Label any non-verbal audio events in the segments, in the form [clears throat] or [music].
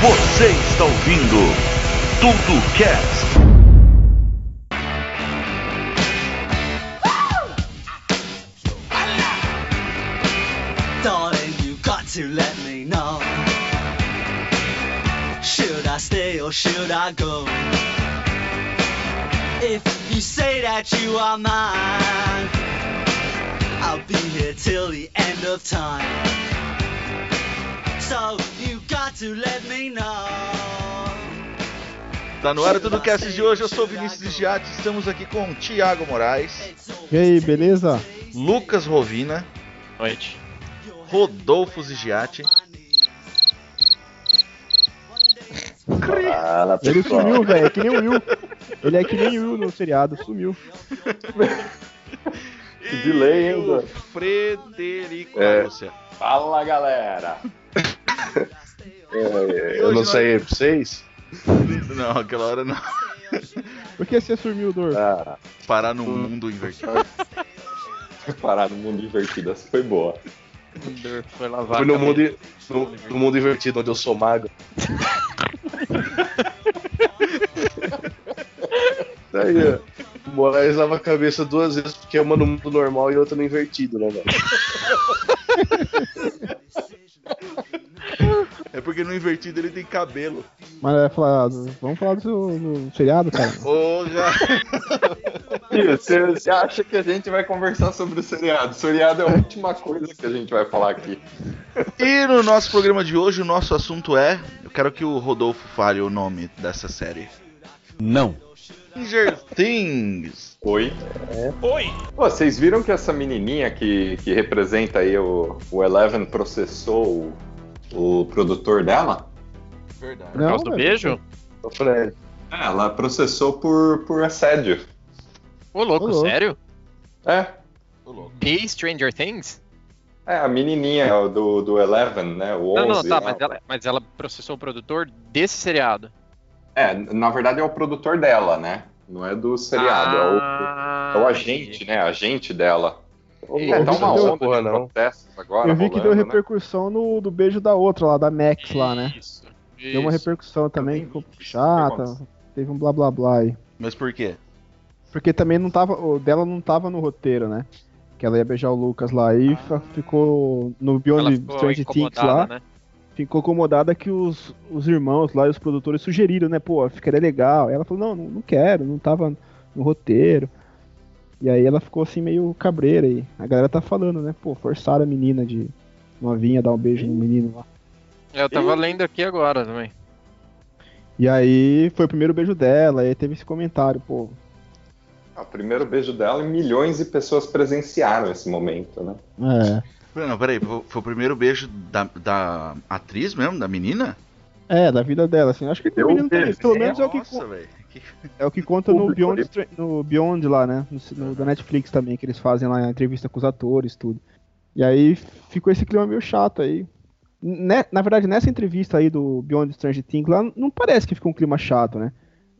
Você está ouvindo Tudo Cast. Darling, you got to let me know. Should I stay or should I go? If you say that you are mine, I'll be here till the end of time. So you got to let me know. Tá no ar o Tudo Cast de hoje, eu sou o Vinícius Giatti, estamos aqui com Thiago Moraes, E aí, beleza? Lucas Rovina, Noite. Rodolfo Zigiati, Fala, Ele sumiu, velho. É que nem o Will. [laughs] Ele é que nem o Will no seriado, sumiu. [laughs] e delay, hein, o? Frederico É. Lúcia. Fala, galera. É, E eu não nós- sei pra vocês. Não, aquela hora não. Por que você sumiu, Dor? Ah, Parar no mundo invertido. [laughs] parar no mundo invertido, essa foi boa. Foi lavar. Fui a no mundo, no, no mundo invertido, onde eu sou mago. [laughs] Aí, ó. O Moraes lava a cabeça duas vezes porque é uma no mundo normal e outra no invertido, né, velho? [laughs] É porque no invertido ele tem cabelo. Mas é falar, vamos falar do, do seriado, cara. Ô, já. Você, você acha que a gente vai conversar sobre o seriado? O seriado é a última coisa que a gente vai falar aqui. E no nosso programa de hoje, o nosso assunto é. Eu quero que o Rodolfo fale o nome dessa série. Não. Stranger Things. Oi? Oi! Pô, vocês viram que essa menininha que, que representa aí o, o Eleven processou o, o produtor dela? Verdade. Por Não, causa do beijo? O Fred. É, ela processou por, por assédio. Ô, louco, Ô, louco. sério? É, Ô, louco. E Stranger Things? é a menininha do, do Eleven, né? O 11. Não, não, tá, mas ela, mas ela processou o produtor desse seriado. É, na verdade é o produtor dela, né? Não é do seriado, é o- Ah, é o, agente, né? Agente dela. Ih, É, tá uma onda de protestos agora Eu vi que deu rolando, né? repercussão no do beijo da outra lá, da Max lá, né? Isso. Deu uma repercussão também, ficou. O chata. Teve um blá blá blá aí. Mas por quê? Porque também não tava. O dela não tava no roteiro, né? Que ela ia beijar o Lucas lá e fa- ficou no Beyond Stranger Things lá. né? Ficou incomodada que os, os irmãos lá e os produtores sugeriram, né? Pô, ficaria legal. Ela falou, não, não, não quero, não tava no roteiro. E aí ela ficou assim meio cabreira aí. A galera tá falando, né? Pô, forçaram a menina de novinha a dar um beijo no menino lá. Eu tava lendo aqui agora também. E aí foi o primeiro beijo dela, aí teve esse comentário, pô. O primeiro beijo dela e milhões de pessoas presenciaram esse momento, né? É. Não, peraí, foi o primeiro beijo da, da atriz mesmo, da menina? É, da vida dela, assim. Acho que Deu o menino também, pelo menos é o que, Nossa, velho. Que- é o que conta no Beyond, no Beyond lá, né? No, no- da Netflix também, que eles fazem lá a entrevista com os atores, tudo. E aí ficou esse clima meio chato aí. Né- na verdade, nessa entrevista aí do Beyond Stranger Things, lá não parece que ficou um clima chato, né?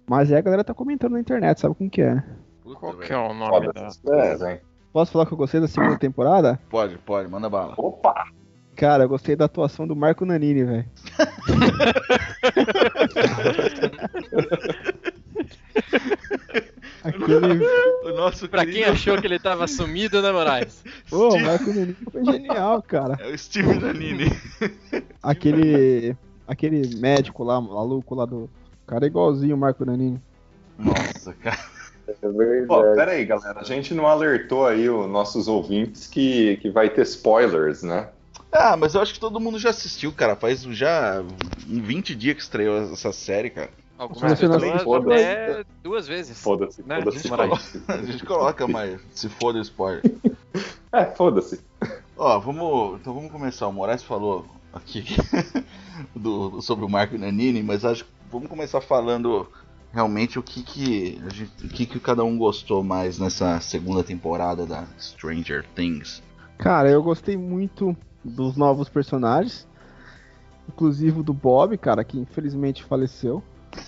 Mas aí a galera tá comentando na internet, sabe como que é. Puta, Qual que é o nome da. hein? Posso falar que eu gostei da segunda temporada? Pode, pode, manda bala. Opa! Cara, eu gostei da atuação do Marco Nanini, velho. [laughs] Aquele. O nosso Pra quem achou que ele tava sumido, né, Moraes? Pô, o Marco Nanini foi genial, cara. É o Steve Nanini. Aquele. Aquele médico lá, maluco lá do. Cara é igualzinho o Marco Nanini. Nossa, cara. É verdade. Pô, pera aí, galera. A gente não alertou aí os nossos ouvintes que, que vai ter spoilers, né? Ah, mas eu acho que todo mundo já assistiu, cara. Faz já 20 dias que estreou essa série, cara. Algumas pessoas até duas vezes. Foda-se, Né? foda-se, foda-se. [laughs] A gente coloca, mas se foda o spoiler. [laughs] É, foda-se. Ó, vamos. Então vamos começar. O Moraes falou aqui [laughs] do, sobre o Marco Nanini, mas acho que vamos começar falando realmente o que que, a gente, o que que cada um gostou mais nessa segunda temporada da Stranger Things. Cara, eu gostei muito dos novos personagens. Inclusive o do Bob, cara, que infelizmente faleceu.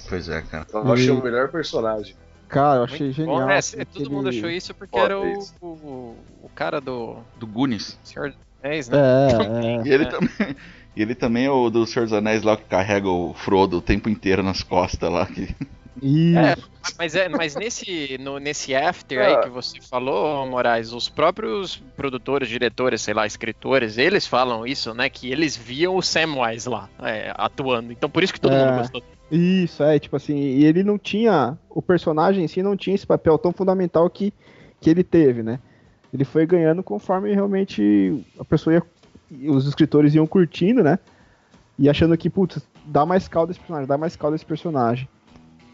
Pois é, cara. Eu achei o melhor personagem. Cara, eu achei Muito genial. bom. É, assim, todo aquele- mundo achou isso porque Foda era o, o, o cara do Do Goonies. Senhor dos Anéis, né? É, é. [laughs] E ele É. também. E ele também é o do Senhor dos Anéis lá que carrega o Frodo o tempo inteiro nas costas lá. Que... Isso. É, mas, é, mas nesse, no, nesse after aí Ah. que você falou, Moraes, os próprios produtores, diretores, sei lá, escritores, eles falam isso, né? Que eles viam o Samwise lá é, atuando. Então por isso que todo É. mundo gostou. Isso, é, tipo assim, e ele não tinha, o personagem em si não tinha esse papel tão fundamental que, que ele teve, né? Ele foi ganhando conforme realmente a pessoa ia, os escritores iam curtindo, né? E achando que, putz, dá mais caldo esse personagem, dá mais caldo esse personagem.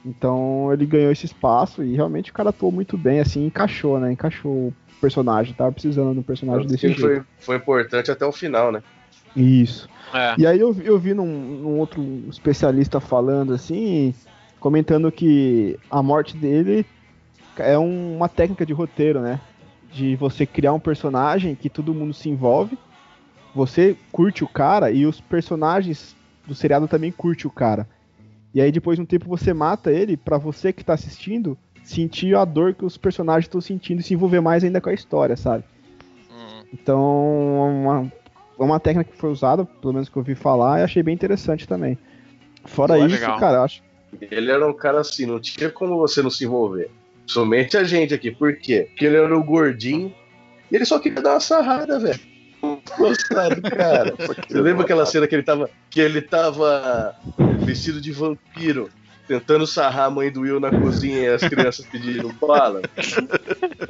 Então ele ganhou esse espaço e realmente o cara atuou muito bem, assim, encaixou, né? Encaixou o personagem, tava precisando de um personagem desse jeito. foi, foi importante até o final, né? Isso. É. E aí eu, vi- eu vi num, num outro especialista falando assim, comentando que a morte dele é um- uma técnica de roteiro, né? De você criar um personagem que todo mundo se envolve, você curte o cara e os personagens do seriado também curte o cara. E aí depois de um tempo você mata ele pra você que tá assistindo sentir a dor que os personagens estão sentindo e se envolver mais ainda com a história, sabe? Hum. Então, é uma, é uma técnica que foi usada, pelo menos que eu ouvi falar, e achei bem interessante também. Fora Pô, isso, legal. cara, eu acho. Ele era um cara assim, não tinha como você não se envolver. Somente a gente aqui. Por quê? Porque ele era o gordinho e ele só queria dar uma sarrada, velho. Gostado, cara. [laughs] Você lembra aquela cena que ele tava. Que ele tava vestido de vampiro, tentando sarrar a mãe do Will na cozinha e as crianças pedindo bala?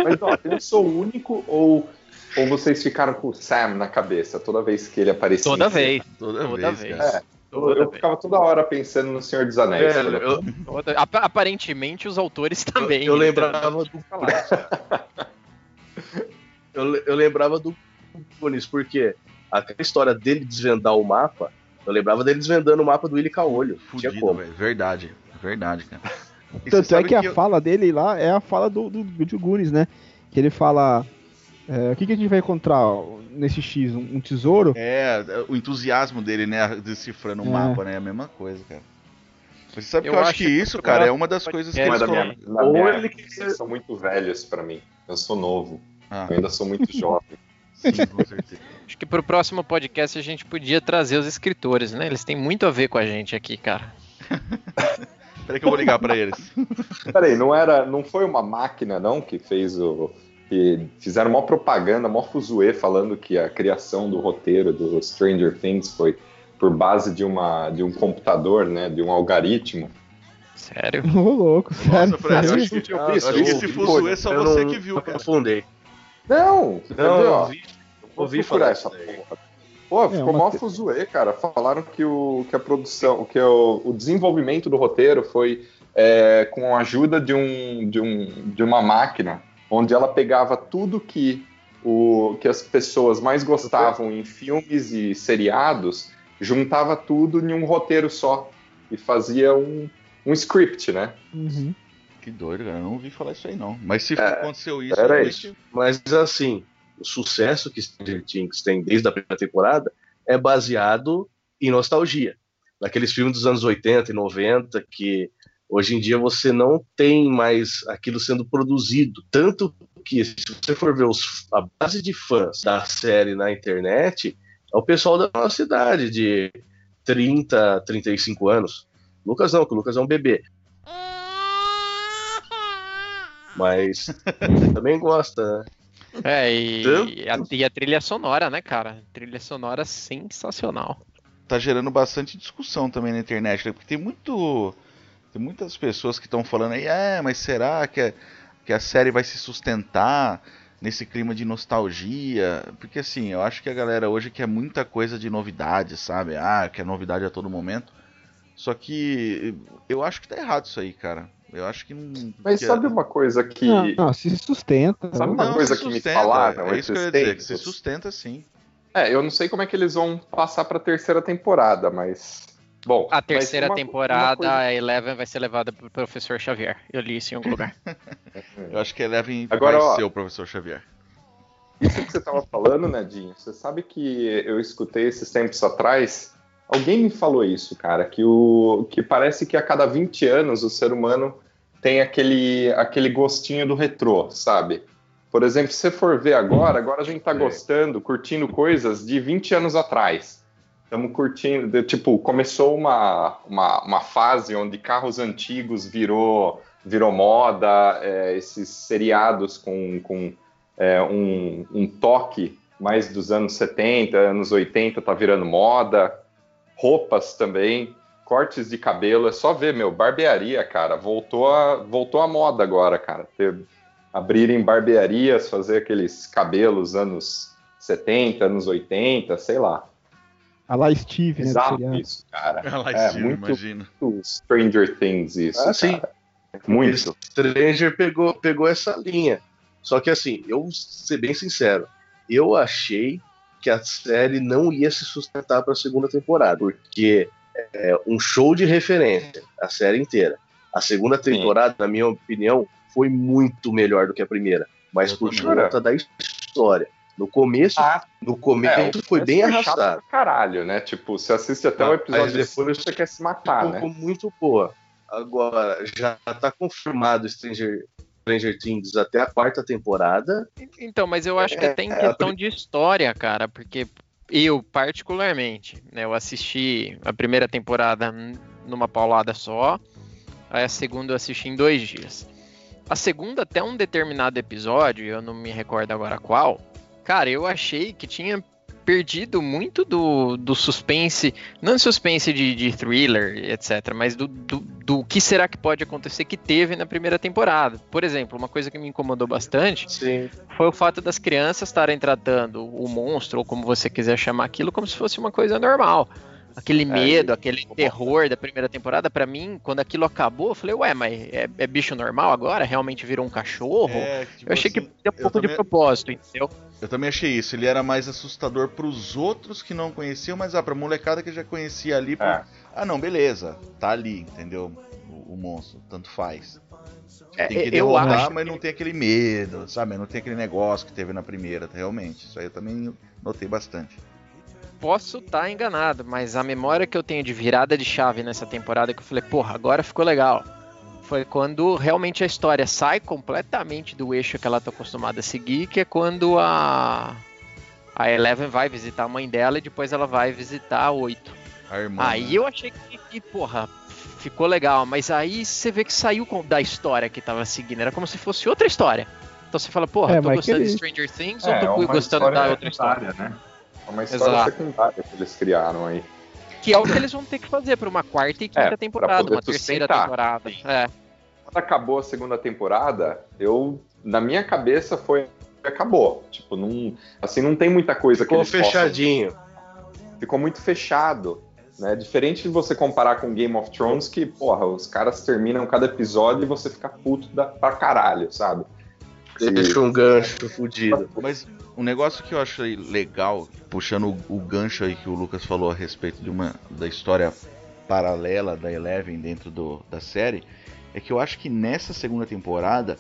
Mas ó, eu sou o único ou, ou vocês ficaram com o Sam na cabeça toda vez que ele aparecia? Toda vez. Toda, Toda vez, vez. É, eu, Toda eu vez. ficava toda hora pensando no Senhor dos Anéis. Quando eu, Toda- aparentemente os autores também. eu então, lembrava do. eu, eu lembrava do Nunes, porque aquela história dele desvendar o mapa, eu lembrava dele desvendando o mapa do Willy Caolho. Tinha Fudido, como. velho. Verdade. Verdade, cara. E Tanto é sabe que a eu- fala dele lá é a fala do, do, do Gunis, né? Que ele fala. é, o que, que a gente vai encontrar nesse X? Um, um tesouro? É, o entusiasmo dele, né, decifrando o É. mapa, né, é a mesma coisa, cara. Você sabe Eu que eu acho acho que que isso, cara, é uma das coisas que é, eles na falam. minha, Ou minha ele vocês são muito velhos pra mim. Eu sou novo. Ah, Eu ainda sou muito [laughs] jovem. Sim, com certeza. [laughs] Acho que pro próximo podcast a gente podia trazer os escritores, né? Eles têm muito a ver com a gente aqui, cara. [laughs] Peraí que eu vou ligar pra eles. Peraí, não era, não foi uma máquina não que fez o que fizeram mó propaganda, mó fuzuê falando que a criação do roteiro do Stranger Things foi por base de uma de um computador, né, de um algoritmo. Sério? Ô, louco, sério. Nossa, Fred, eu acho que, Eu eu vi, acho que eu esse fuzuê é só eu você não- que viu, cara. aprofundei. Não, Não, eu vi. Vou ouvi procurar falar essa disso aí. porra. Pô, É, ficou uma mó te- fuzuê, cara. Falaram que o, que a produção, que o, o desenvolvimento do roteiro foi é, com a ajuda de, um, de, um, de uma máquina, onde ela pegava tudo que, o, que as pessoas mais gostavam em filmes e seriados, juntava tudo em um roteiro só e fazia um, um script, né? Uhum. Que doido, cara. Eu não ouvi falar isso aí, não. Mas se É, aconteceu isso, era realmente- Mas assim, o sucesso que Stranger Things tem desde a primeira temporada é baseado em nostalgia. Naqueles filmes dos anos 80 e 90 que hoje em dia você não tem mais aquilo sendo produzido. Tanto que, se você for ver os- a base de fãs da série na internet, é o pessoal da nossa idade, de 30, 35 anos. Lucas não, que o Lucas é um bebê. Mas [laughs] também gosta, né? É, e, e a, e a trilha sonora, né, cara? Trilha sonora sensacional. tá gerando bastante discussão também na internet, né? Porque tem muito. Tem muitas pessoas que estão falando aí, é, mas será que a, que a série vai se sustentar nesse clima de nostalgia? Porque assim, eu acho que a galera hoje quer muita coisa de novidade, sabe? Ah, quer novidade a todo momento. Só que eu acho que tá errado isso aí, cara. Eu acho que não. Mas que sabe uma coisa que. Não, não, se sustenta. Sabe uma Não, coisa que me sustenta, falaram É isso que eu ia dizer, que se sustenta sim. É, eu não sei como é que eles vão passar pra terceira temporada, mas. Bom. A terceira uma- temporada, uma coisa- a Eleven vai ser levada pro Professor Xavier. Eu li isso em algum lugar. [laughs] Eu acho que Eleven Agora, vai ó, ser o professor Xavier. Isso que você tava falando, Nedinho, você sabe que eu escutei esses tempos atrás. Alguém me falou isso, cara, que, o, que parece que a cada 20 anos o ser humano tem aquele, aquele gostinho do retrô, sabe? Por exemplo, se você for ver agora, agora a gente tá Sei. gostando, curtindo coisas de 20 anos atrás. Estamos curtindo. de- tipo, começou uma, uma, uma fase onde carros antigos virou, virou moda, é, esses seriados com, com é, um, um toque mais dos anos 70, anos 80 tá virando moda. Roupas também, cortes de cabelo, é só ver, meu, barbearia, cara, voltou a, voltou a moda agora, cara. Ter, abrirem barbearias, fazer aqueles cabelos anos 70, anos 80, sei lá. A lá Steve, né? seriado. isso, cara. Ela É, Steve, muito- imagina. Muito Stranger Things isso, Ah, sim. cara. Muito. Stranger pegou, pegou essa linha. Só que assim, eu vou ser bem sincero, eu achei que a série não ia se sustentar para a segunda temporada, porque é um show de referência a série inteira. A segunda temporada, na minha opinião, foi muito melhor do que a primeira, mas Eu por conta da história. No começo, Ah, no começo é, foi bem arrastado. Caralho, né? Tipo, você assiste até o Ah, episódio mas depois você quer se matar, ficou né? muito boa. Agora, já tá confirmado Stranger, Stranger Things até a quarta temporada. Então, mas eu acho que É, até em é, questão de história, cara, porque eu, particularmente, né, eu assisti a primeira temporada numa paulada só, aí a segunda eu assisti em dois dias. A segunda, até um determinado episódio, eu não me recordo agora qual, cara, eu achei que tinha perdido muito do, do suspense, não suspense de, de thriller, etc., mas do, do, do que será que pode acontecer que teve na primeira temporada. Por exemplo, uma coisa que me incomodou bastante Sim. foi o fato das crianças estarem tratando o monstro, ou como você quiser chamar aquilo, como se fosse uma coisa normal. Aquele medo, aquele terror da primeira temporada, pra mim, quando aquilo acabou, eu falei, ué, mas é, é bicho normal agora? Realmente virou um cachorro? É, tipo eu achei que assim, deu um pouco de também- propósito, entendeu? Eu também achei isso. Ele era mais assustador pros outros que não conheciam, mas ah, pra molecada que já conhecia ali. É. Ah, não, beleza. Tá ali, entendeu? O, o monstro, tanto faz. É, Tem que eu derrotar, acho mas não tem aquele medo, sabe? Não tem aquele negócio que teve na primeira, realmente. Isso aí eu também notei bastante. Posso estar enganado, mas a memória que eu tenho de virada de chave nessa temporada que eu falei, porra, agora ficou legal. Foi quando realmente a história sai completamente do eixo que ela tá acostumada a seguir, que é quando a a Eleven vai visitar a mãe dela e depois ela vai visitar a Oito. A irmã. Aí né? eu achei que, que, porra, ficou legal, mas aí você vê que saiu com- da história que tava seguindo, era como se fosse outra história. Então você fala, porra, É, tô gostando de Stranger Things É, ou tô é gostando da história outra história? né? É uma história Exato. secundária que eles criaram aí. Que é o que eles vão ter que fazer pra uma quarta e quinta É, temporada, uma terceira temporada. É. Quando acabou a segunda temporada, eu, na minha cabeça, foi acabou. Tipo, não, assim, não tem muita coisa que Ficou eles possam- fechadinho. ficou muito fechado. Né? Diferente de você comparar com Game of Thrones, que, porra, os caras terminam cada episódio e você fica puto da, pra caralho, sabe? E- Deixa um gancho fudido. Mas um negócio que eu achei legal, puxando o, o gancho aí que o Lucas falou a respeito de uma da história paralela da Eleven dentro do, da série, é que eu acho que nessa segunda temporada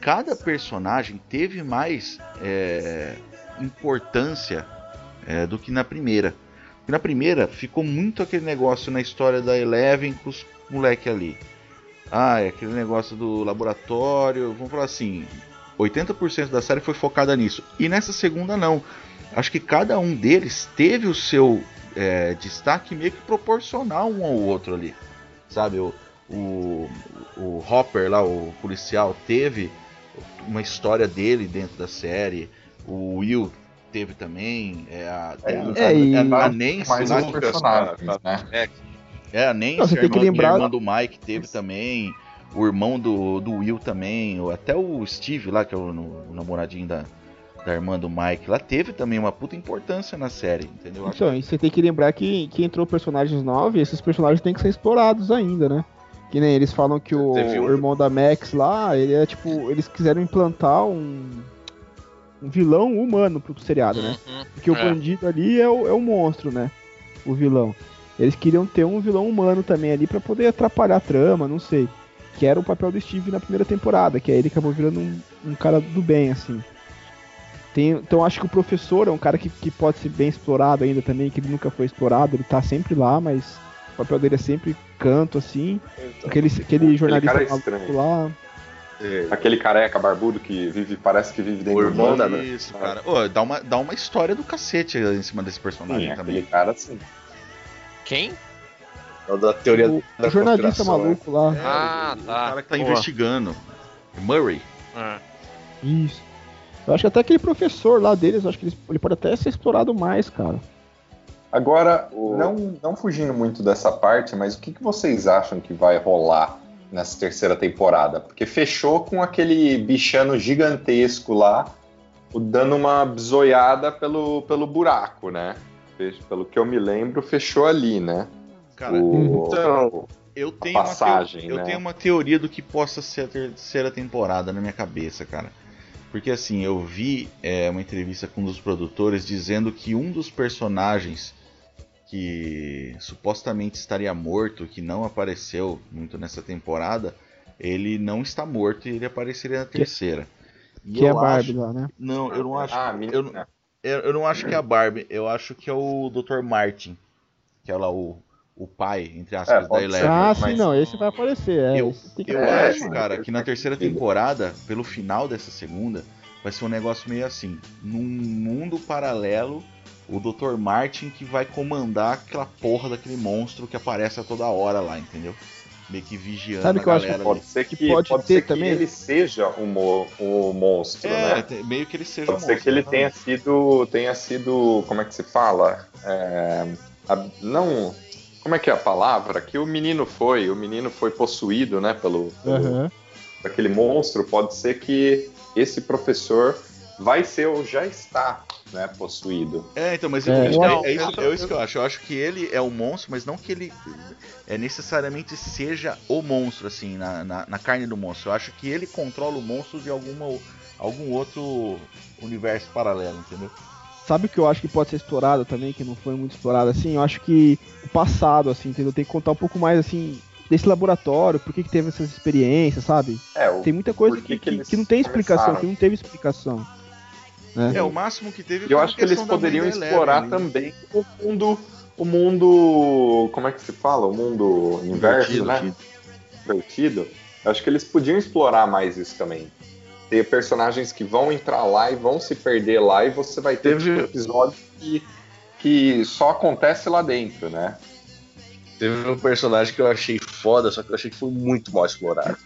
cada personagem teve mais é, importância é, do que na primeira. Porque na primeira ficou muito aquele negócio na história da Eleven com os moleque ali. Ah, é aquele negócio do laboratório, vamos falar assim, 80% da série foi focada nisso. E nessa segunda não. Acho que cada um deles teve o seu é, destaque meio que proporcional um ao outro ali. Sabe, o, o, o Hopper lá, o policial, teve uma história dele dentro da série. O Will teve também. É, a, É, a, é, e- a, a Nancy mais lá personagens, né? é, a Nancy, Não, você a, tem que irmã, lembrar- a irmã do Mike teve também, o irmão do, do Will também, ou até o Steve lá, que é o, no- o namoradinho da, da irmã do Mike, lá teve também uma puta importância na série, entendeu? Então, e você tem que lembrar que, que entrou personagens novos e esses personagens têm que ser explorados ainda, né? Que nem eles falam que o, um- o irmão da Max lá, ele é tipo, eles quiseram implantar um, um vilão humano pro seriado, né? Uhum. Porque o É. bandido ali é o, é o monstro, né? O vilão. Eles queriam ter um vilão humano também ali pra poder atrapalhar a trama, não sei. Que era o papel do Steve na primeira temporada, que aí ele acabou virando um, um cara do bem, assim. Tem, então acho que o professor é um cara que, que pode ser bem explorado ainda também, que ele nunca foi explorado, ele tá sempre lá, mas o papel dele é sempre canto, assim. Aquele, aquele jornalista cara é lá. É, Aquele careca barbudo que vive, parece que vive dentro O do irmão mundo. da- Isso, cara. Ô, dá, uma, dá uma história do cacete em cima desse personagem Sim, também. aquele cara assim. Quem? É o da teoria O, da o jornalista né? maluco lá. É, Ah, o, o tá. cara que tá Boa. investigando. Murray. Ah, Isso. Eu acho que até aquele professor lá deles, acho que ele, ele pode até ser explorado mais, cara. Agora, O- não, não fugindo muito dessa parte, mas o que, que vocês acham que vai rolar nessa terceira temporada? Porque fechou com aquele bichano gigantesco lá, dando uma bizoiada pelo, pelo buraco, né? Pelo que eu me lembro, fechou ali, né? Cara, O- Então, eu tenho, passagem, uma teo- eu né? tenho uma teoria do que possa ser a terceira temporada na minha cabeça, cara. Porque assim, eu vi é, uma entrevista com um dos produtores dizendo que um dos personagens que supostamente estaria morto, que não apareceu muito nessa temporada, ele não está morto e ele apareceria na terceira. E Que é a Barbie acho- lá, né? Não, eu não acho. Ah, eu, eu, eu não acho que é a Barbie, eu acho que é o Dr. Martin, que é lá o, o pai, entre aspas, É, da pode ser. Eleven. Ah, mas- sim, não, esse vai aparecer. É, Eu- Eu É, acho, sim. cara, que na terceira temporada, pelo final dessa segunda, vai ser um negócio meio assim. Num mundo paralelo, o Dr. Martin que vai comandar aquela porra daquele monstro que aparece a toda hora lá, entendeu? Meio que vigiando Sabe a que eu acho que galera Pode ali. ser que, pode pode ter ser que também. ele seja o, mo, o monstro, É, né? meio que ele seja Pode um ser monstro. que ele tenha exatamente. sido, tenha sido, como é que se fala? É, a- não, como é que é a palavra? Que o menino foi, o menino foi possuído, né, pelo, pelo aquele monstro. Pode ser que esse professor vai ser ou já está, né, possuído. É, então, mas É, é, acho- é isso, é isso que eu acho. Eu acho que ele é o monstro, mas não que ele é necessariamente seja o monstro, assim, na, na, na carne do monstro. Eu acho que ele controla o monstro de alguma, algum outro universo paralelo, entendeu? Sabe o que eu acho que pode ser explorado também, que não foi muito explorado assim? Eu acho que o passado, assim, entendeu? Tem que contar um pouco mais, assim, desse laboratório, por que, que teve essas experiências, sabe? É, o, Tem muita coisa que, que que não tem explicação, começaram? que não teve explicação. Né? É, o máximo que teve eu acho que eles poderiam Eleven explorar também o mundo, o mundo, como é que se fala? O mundo inverso, Invertido, né? divertido, eu acho que eles podiam explorar mais isso também. Ter personagens que vão entrar lá e vão se perder lá e você vai ter Teve- tipo, episódios que, que só acontece lá dentro, né? teve um personagem que eu achei foda, só que eu achei que foi muito mal explorado.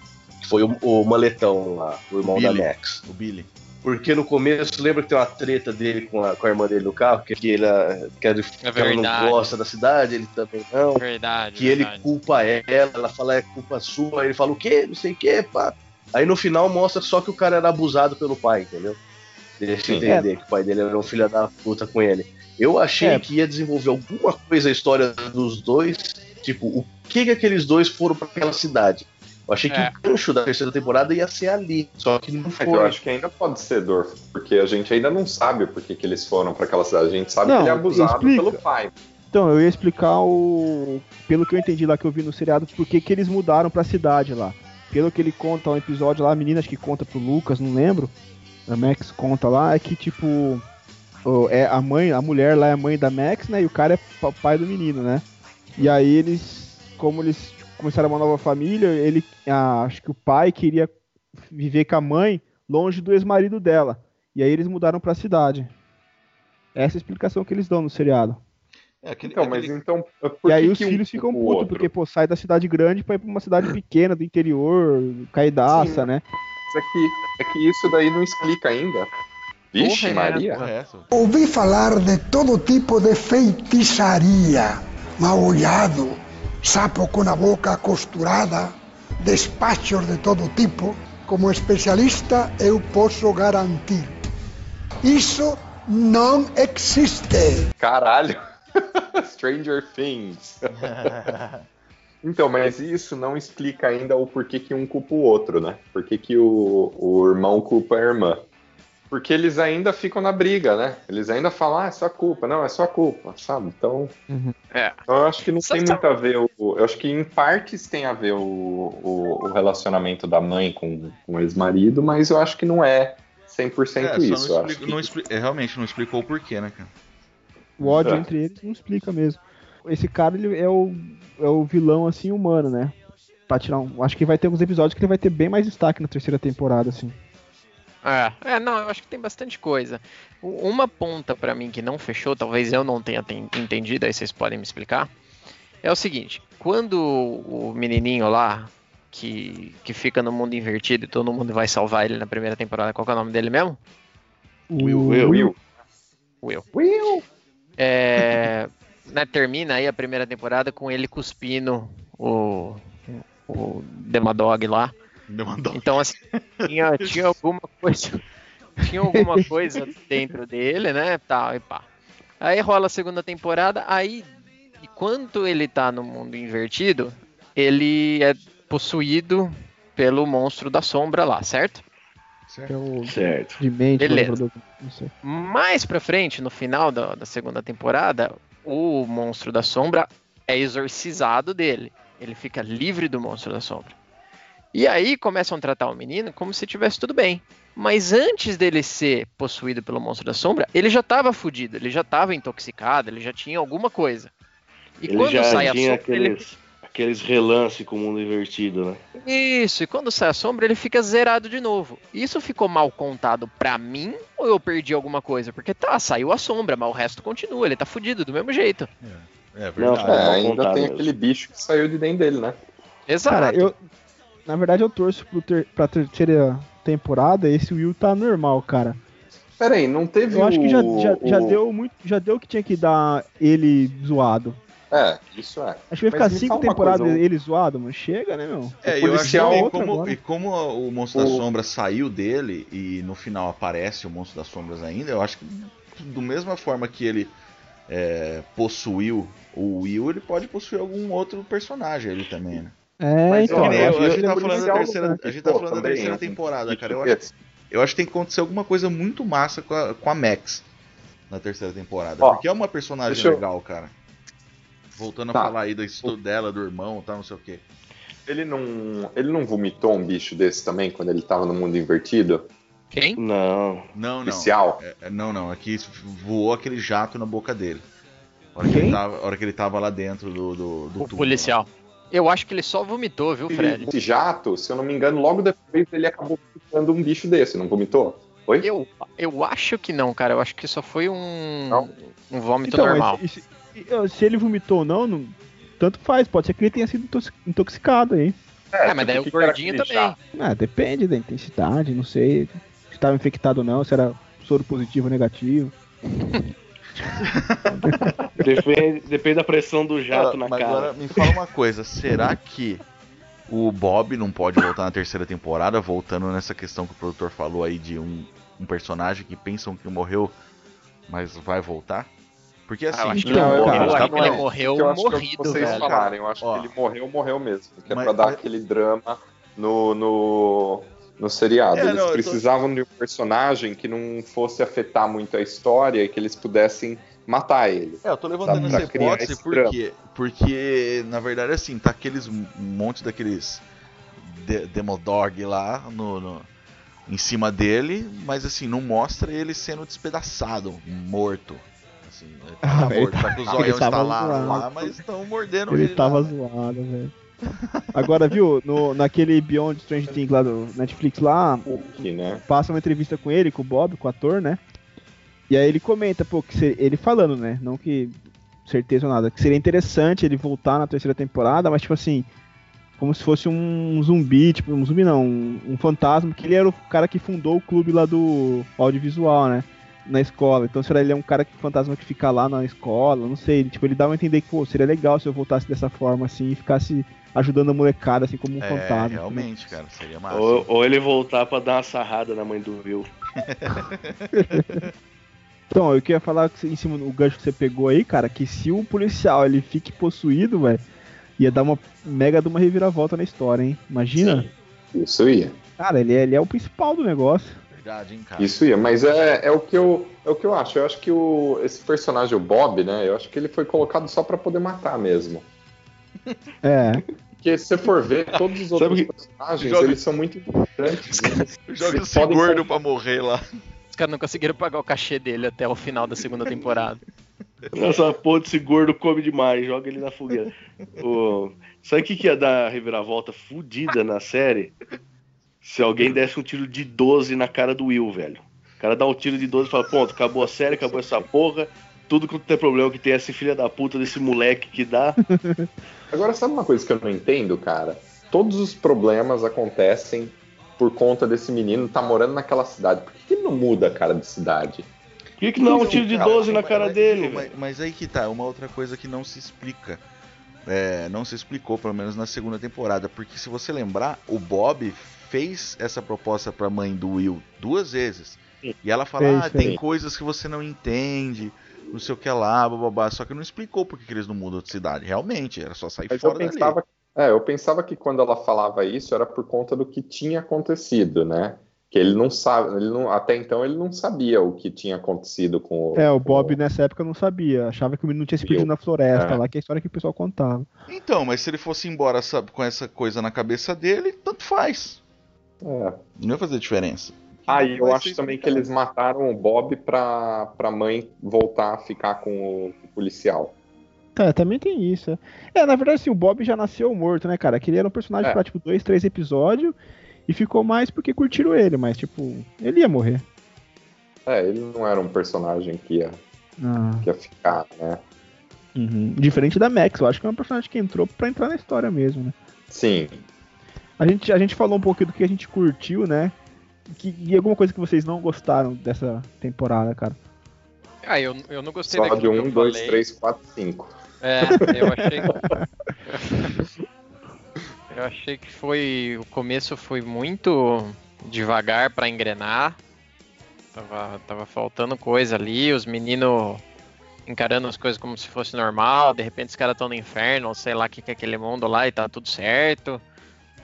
Que foi o, o Maletão lá, o irmão da Billy. Max. O Billy. Porque no começo, lembra que tem uma treta dele com a, com a irmã dele no carro? Que, que, ele, que, ele, que ela não gosta da cidade, ele também não. verdade. que ele verdade. culpa ela, ela fala é culpa sua, aí ele fala o quê? Não sei o quê, pá. Aí no final mostra só que o cara era abusado pelo pai, entendeu? Deixa eu Sim. entender que o pai dele era um filho da puta com ele. Eu achei É. que ia desenvolver alguma coisa a história dos dois, tipo, o que que aqueles dois foram pra aquela cidade. Eu achei que É. o gancho da terceira temporada ia ser ali, só que não É foi. que eu acho que ainda pode ser Dorf, porque a gente ainda não sabe por que, que eles foram para aquela cidade. A gente sabe Não, que ele é abusado explica. pelo pai. Então, eu ia explicar o. Pelo que eu entendi lá que eu vi no seriado, por que que eles mudaram pra cidade lá. Pelo que ele conta um episódio lá, a menina acho que conta pro Lucas, não lembro. A Max conta lá, é que tipo. é a mãe, a mulher lá é a mãe da Max, né? E o cara é pa- pai do menino, né? E aí eles. Como eles começaram uma nova família, ele. ah, acho que o pai queria viver com a mãe longe do ex-marido dela. E aí eles mudaram pra cidade. Essa é a explicação que eles dão no seriado. É, aquele, Então, mas aquele- então. Por e aí que os que um filhos ficam putos, porque, pô, sai da cidade grande pra ir pra uma cidade pequena do interior, caidaça, Sim, né? É que, é que isso daí não explica ainda. Vixe, Porra, é, Maria. É? Ouvi falar de todo tipo de feitiçaria, mal olhado, sapo com a boca costurada, despachos de todo tipo. Como especialista, eu posso garantir. Isso não existe. Caralho. Stranger Things. [laughs] então, mas isso não explica ainda o porquê que um culpa o outro, né? Por que, que o, o irmão culpa a irmã. Porque eles ainda ficam na briga, né? Eles ainda falam, ah, é sua culpa. Não, é sua culpa, sabe? Então, É. então eu acho que não Sabe- tem muito a ver. O, eu acho que em partes tem a ver o, o, o relacionamento da mãe com, com o ex-marido, mas eu acho que não é 100% É, só isso. eu não acho explica, que- não expli- é, realmente não explicou o porquê, né, cara? O ódio É. entre eles não explica mesmo. Esse cara, ele é o, é o vilão, assim, humano, né? Pra tirar um... Acho que vai ter alguns episódios que ele vai ter bem mais destaque na terceira temporada, assim. É, é, não, eu acho que tem bastante coisa. Uma ponta pra mim que não fechou, talvez eu não tenha ten- entendido, aí vocês podem me explicar. É o seguinte, quando o menininho lá, que, que fica no mundo invertido e todo mundo vai salvar ele na primeira temporada, qual que é o nome dele mesmo? O Will, Will. Will. Will. É, né, termina aí a primeira temporada com ele cuspindo o, o Demadog lá. Me mandou. Então, assim, tinha, tinha alguma coisa. Tinha alguma coisa dentro dele, né? Tal, e pá. Aí rola a segunda temporada, aí enquanto ele tá no mundo invertido, ele é possuído pelo monstro da sombra lá, certo? Que é o Certo. de mente, Beleza. Mais pra frente, no final da, da segunda temporada, o monstro da sombra é exorcizado dele. Ele fica livre do monstro da sombra. E aí começam a tratar o menino como se tivesse tudo bem. Mas antes dele ser possuído pelo monstro da sombra, ele já estava fudido, ele já estava intoxicado, ele já tinha alguma coisa. E ele quando já sai a tinha sombra, ele aqueles, aqueles relances com o mundo invertido, né? Isso, e quando sai a sombra, ele fica zerado de novo. Isso ficou mal contado pra mim ou eu perdi alguma coisa? Porque tá, saiu a sombra, mas o resto continua, ele tá fudido do mesmo jeito. É Não, verdade. É, Mal ainda tem mesmo. aquele bicho que saiu de dentro dele, né? Exato. Cara, eu. Na verdade, eu torço pro ter, pra terceira temporada. Esse Will tá normal, cara. Pera aí, não teve Eu acho que já, o- já, já o- deu muito. Já deu o que tinha que dar ele zoado. É, isso é. Acho que vai ficar cinco temporadas coisa, ele zoado, mano. Chega, né, meu? É, O e eu acho que policial- e Outra como, e como o Monstro da O- Sombra saiu dele e no final aparece o Monstro das Sombras ainda, eu acho que do mesma forma que ele é, possuiu o Will, ele pode possuir algum outro personagem ali também, né? É, Mas, então. Que eu a que gente ele é tá muito falando da terceira, né? a gente tá Pô, falando da também, terceira um temporada, cara. Eu acho, eu acho que tem que acontecer alguma coisa muito massa com a, com a Max na terceira temporada. Ó, porque é uma personagem legal, cara. Voltando Tá. a falar aí do estudo dela, do irmão, tá, não sei o quê. Ele não, ele não vomitou um bicho desse também quando ele tava no mundo invertido? Quem? Não. Não, não. Policial? É, é, não, não. Aqui voou aquele jato na boca dele. A hora que, Quem? ele tava, a hora que ele tava lá dentro do, do, do O tubo, policial. Eu acho que ele só vomitou, viu, Fred? Esse jato, se eu não me engano, logo depois ele acabou ficando um bicho desse, não vomitou? Foi? Eu, eu acho que não, cara. Eu acho que só foi um, Não? um vômito Então, normal. esse- esse- se ele vomitou ou não, não- tanto faz. Pode ser que ele tenha sido intox- intoxicado aí. É, mas daí o gordinho também. Ah, depende da intensidade, não sei. Se estava infectado ou não, se era soro positivo ou negativo. [laughs] Depende, depende da pressão do jato Ah, na mas cara. agora me fala uma coisa, será que o Bob não pode voltar na terceira temporada, voltando nessa questão que o produtor falou aí de um, um personagem que pensam que morreu, mas vai voltar? Porque assim, Ah, eu acho que Então, ele, cara, eu acho que ele morreu eu acho que é o que morrido, vocês velho. falarem, eu acho Ó. que ele morreu, morreu mesmo. Que é Mas- pra dar mas- aquele drama no, no, no seriado. É, eles não, eu tô- precisavam de um personagem que não fosse afetar muito a história e que eles pudessem matar ele. É, eu tô levantando Sabe, essa hipótese esse por drama. quê? Porque, na verdade, assim, tá aqueles um monte daqueles de Demodog lá no, no- em cima dele, mas assim, não mostra ele sendo despedaçado, morto. Assim, ele tá Ah, lá velho, morto, tá com ele olhos tava instalados zoado. lá, mas estão mordendo Ele ele. tava lá. zoado, velho. Agora, viu, no, naquele Beyond Strange Things lá do Netflix lá, Aqui, né? passa uma entrevista com ele, com o Bob, com o ator, né? E aí ele comenta, pô, que se- ele falando, né? Não que certeza ou nada, que seria interessante ele voltar na terceira temporada, mas tipo assim, como se fosse um zumbi, tipo, um zumbi não, um, um fantasma, que ele era o cara que fundou o clube lá do audiovisual, né? Na escola. Então será ele é um cara que fantasma que fica lá na escola, não sei, ele, tipo, ele dá a entender que, pô, seria legal se eu voltasse dessa forma assim e ficasse ajudando a molecada assim como um É, fantasma. realmente, cara, seria massa. Ou, ou ele voltar pra dar uma sarrada na mãe do Will. [laughs] Então, eu queria falar em cima do gancho que você pegou aí, cara, que se o policial ele fique possuído, velho, ia dar uma mega de uma reviravolta na história, hein? Imagina? Isso ia. Cara, ele é, ele é o principal do negócio. Verdade, hein, cara. Isso ia, mas é, é, o que eu, é o que eu acho. Eu acho que o, esse personagem, o Bob, né? Eu acho que ele foi colocado só pra poder matar mesmo. [laughs] É. Porque se você for ver, todos os outros que- personagens, Joga- eles são muito importantes. [laughs] Joga esse gordo pra morrer lá. Os caras não conseguiram pagar o cachê dele até o final da segunda temporada. [laughs] Essa porra desse gordo come demais, joga ele na fogueira. O... Sabe o que, que ia dar reviravolta fudida na série? Se alguém desse um tiro de 12 na cara do Will, velho. O cara dá um tiro de 12 e fala, pronto, acabou a série, acabou essa porra. tudo quanto é problema que tem esse filho da puta desse moleque que dá. [laughs] Agora, sabe uma coisa que eu não entendo, cara? Todos os problemas acontecem por conta desse menino tá morando naquela cidade. Por que que ele não muda a cara de cidade? Por que, que não um tiro de 12 na cara dele? mas, mas aí que tá, uma outra coisa que não se explica. É, não se explicou, pelo menos na segunda temporada. Porque se você lembrar, o Bob fez essa proposta pra mãe do Will duas vezes. E ela fala, Fez, ah, tem fez. coisas que você não entende, não sei o que lá, bababá. Só que não explicou por que que eles não mudam de cidade. Realmente, era só sair Mas eu fora dali. pensava, é, eu pensava que quando ela falava isso era por conta do que tinha acontecido, né? Que ele não sabe, ele não, até então ele não sabia o que tinha acontecido com o. É, o Bob nessa época não sabia. Achava que o menino tinha se perdido Eu- na floresta é. lá, que é a história que o pessoal contava. Então, mas se ele fosse embora sabe, com essa coisa na cabeça dele, tanto faz. É. Não ia fazer diferença. Ah, e eu acho também que eles mataram o Bob pra, pra mãe voltar a ficar com o policial. É, também tem isso. É, É, na verdade, assim, o Bob já nasceu morto, né, cara? Que ele era um personagem É. pra, tipo, dois, três episódios e ficou mais porque curtiram ele, mas, tipo, ele ia morrer. É, ele não era um personagem que ia, Ah, que ia ficar, né? uhum. Diferente da Max, eu acho que é um personagem que entrou pra entrar na história mesmo, né? Sim. A gente, a gente falou um pouquinho do que a gente curtiu, né? Que, e alguma coisa que vocês não gostaram dessa temporada, cara? Ah, eu, eu não gostei Só de um, eu dois, falei. três, quatro, cinco. É, eu achei. [laughs] eu achei que foi. O começo foi muito devagar pra engrenar. Tava, tava faltando coisa ali, os meninos encarando as coisas como se fosse normal, de repente os caras estão no inferno, sei lá o que, que é aquele mundo lá e tá tudo certo.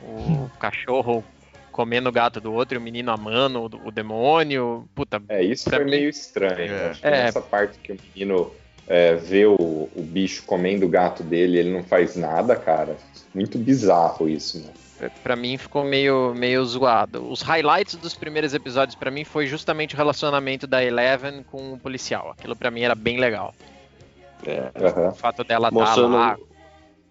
O cachorro comendo o gato do outro e o menino amando o, o demônio. Puta, É, isso foi mim- meio estranho. É. Acho que É. nessa parte que o menino é, vê o, o bicho comendo o gato dele, ele não faz nada, cara. Muito bizarro isso, né? Pra mim ficou meio, meio zoado. Os highlights dos primeiros episódios pra mim foi justamente o relacionamento da Eleven com o policial. Aquilo pra mim era bem legal. É. O fato dela estar mostrando lá.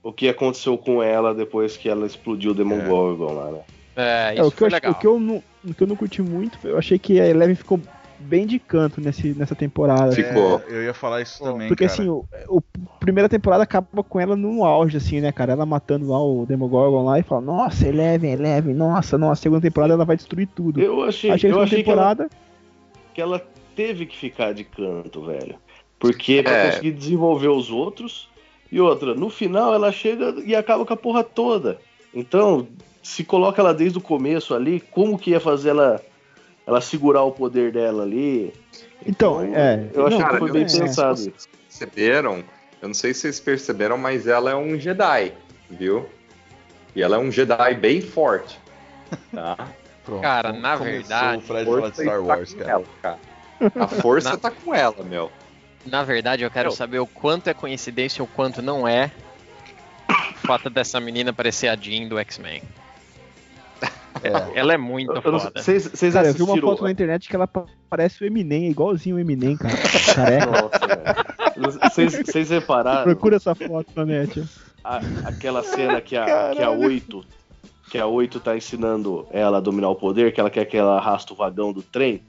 O que aconteceu com ela depois que ela explodiu o Demogorgon lá, né? É, É, isso o, que eu, foi ach- legal. o, que eu não, o que eu não curti muito, eu achei que a Eleven ficou bem de canto nesse, nessa temporada. Ficou. É, eu ia falar isso também, Porque cara. assim, o, o primeira temporada acaba com ela no auge, assim, né, cara? Ela matando lá o Demogorgon lá e fala, nossa, Eleven, Eleven, nossa, nossa, segunda temporada ela vai destruir tudo. Eu achei, achei que eu achei que ela, temporada. que ela teve que ficar de canto, velho. Porque pra É. conseguir desenvolver os outros. E outra, no final ela chega e acaba com a porra toda. Então, se coloca ela desde o começo ali, como que ia fazer ela, ela segurar o poder dela ali? Então, é. Eu achei não, que foi eu bem sei se pensado. vocês perceberam, eu não sei se vocês perceberam, mas ela é um Jedi, viu? E ela é um Jedi bem forte. Tá? [laughs] Pronto, Cara, na verdade, o Fred falar de Força Star está Wars, com cara. ela, cara. A força Na- tá com ela, meu. Na verdade, eu quero Eu- saber o quanto é coincidência ou quanto não é o fato dessa menina parecer a Jean do X-Men. É. [laughs] Ela é muito Eu- foda. Vocês Cara, eu vi uma assistiram. foto na internet que ela pa- parece o Eminem, igualzinho o Eminem, cara. [laughs] Careca. Nossa, velho. Vocês- repararam Procura essa foto na net. a- aquela cena que a, que a 8 que a 8 tá ensinando ela a dominar o poder, que ela quer que ela arrasta o vagão do trem.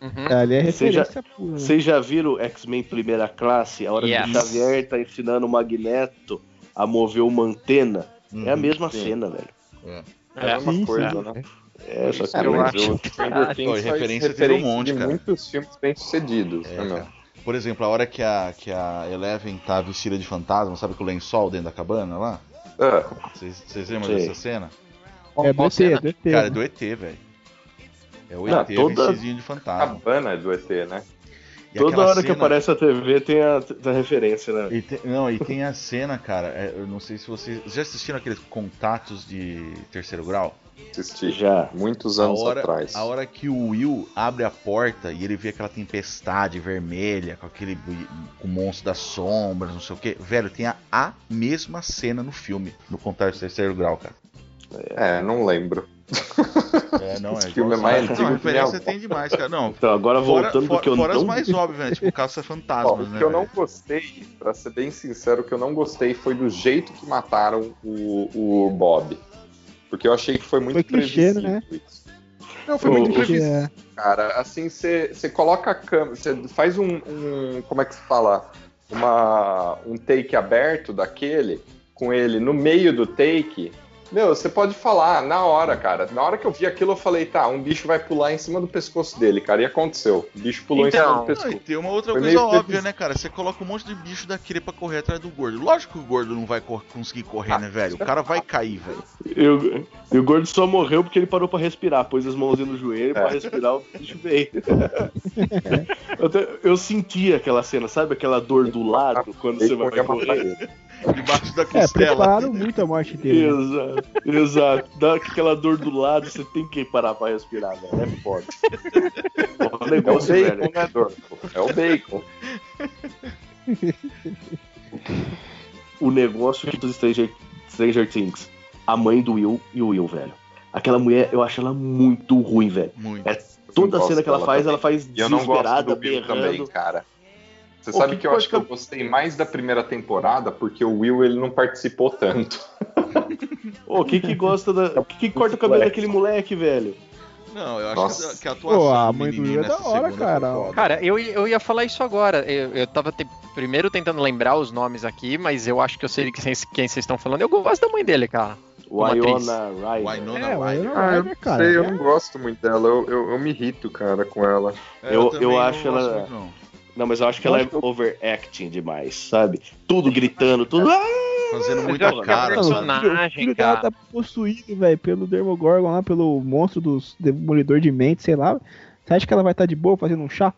Uhum. É, ali é Você já- referência pura. Vocês já viram X-Men Primeira Classe? A hora que Yes. o Xavier tá ensinando o Magneto a mover uma antena. É a Uhum. mesma sim. cena, velho. É a mesma Sim, coisa, sim. né? É, só que Cara, eu eu- acho- Pô, faz referência teve um referência monte, cara. muitos filmes bem-sucedidos, É, né, cara. Por exemplo, a hora que a, que a Eleven tá vestida de fantasma, sabe com o lençol dentro da cabana lá? Vocês lembram dessa cena? É do Qual ET, cena? do ET. Cara, é né? do ET, velho. É o Não, ET toda- vestidinho de a fantasma. cabana é do ET, né? E Toda hora que cena- aparece a TV tem a, a referência, né? E tem- não, e tem a cena, cara, é, eu não sei se vocês. Já assistiram aqueles contatos de terceiro grau? Assisti. Já. Muitos A anos hora, atrás. a hora que o Will abre a porta e ele vê aquela tempestade vermelha, com aquele com o monstro das sombras, não sei o que. Velho, tem a, a mesma cena no filme, no Contato de Terceiro Grau, cara. É, não lembro. É, não, é Esse filme é mais Não, antigo que referência minha tem demais, cara. Não, Então, agora fora, voltando fora, do que eu fora não... as mais óbvias, né? Tipo, caça Ó, fantasmas, o né? que eu não gostei, pra ser bem sincero, o que eu não gostei foi do jeito que mataram o, o Bob. Porque eu achei que foi muito Foi clichê, previsível né? isso. Não, foi muito Ô, imprevisível, É. cara. Assim, você você coloca a câmera, você faz um, um- Como é que se fala? Uma, um take aberto daquele, com ele no meio do take. Meu, você pode falar na hora, cara. Na hora que eu vi aquilo, eu falei, tá, um bicho vai pular em cima do pescoço dele, cara. E aconteceu. O bicho pulou em cima Então, do Não, pescoço. e tem uma outra Foi coisa óbvia, previsível. né, cara? Você coloca um monte de bicho daquele pra correr atrás do gordo. Lógico que o gordo não vai cor- conseguir correr, né, velho? O cara vai cair, velho. Eu- E o gordo só morreu porque ele parou pra respirar, pôs as mãozinhas no joelho pra É. respirar, o bicho veio. eu, até- eu senti aquela cena, sabe aquela dor do lado quando você vai correr? Debaixo da É, costela. prepararam muito a morte dele. né? Exato, exato. Dá aquela dor do lado, você tem que parar pra respirar, velho. É foda. É É o negócio, velho. bacon, né, Dorco? É o bacon. O negócio aqui dos Stranger, Stranger Things. A mãe do Will e o Will, velho. Aquela mulher, eu acho ela muito ruim, velho. Muito. É toda cena que ela faz, também. ela faz E eu não gosto desesperada, do Will berrando. também, cara. Você Ô, sabe que que eu acho que eu eu- gostei mais da primeira temporada porque o Will ele não participou tanto. Ô, quem que gosta da. Quem que corta o cabelo daquele moleque, velho? Não, eu acho Nossa. que, a atuação Pô, a do mãe do Will é da nessa hora, cara. Cara, eu, eu ia falar isso agora. Eu, eu tava te- primeiro tentando lembrar os nomes aqui, mas eu acho que eu sei de quem quem vocês estão falando. Eu gosto da mãe dele, cara. Wyona Ryder. Winona É, Ryder. Winona Ah, eu cara. sei, eu é- não gosto muito dela. Eu, eu, eu me irrito, cara, com ela. É, Eu- eu não acho gosto ela- muito, não. Mas eu acho que ela é overacting demais, sabe? Tudo gritando, tudo. Ah! Fazendo muita cara. personagem- filho cara. tá possuído, velho, pelo Demogorgon lá, pelo monstro dos Demolidor de mente, sei lá. Você acha que ela vai estar de boa fazendo um chá?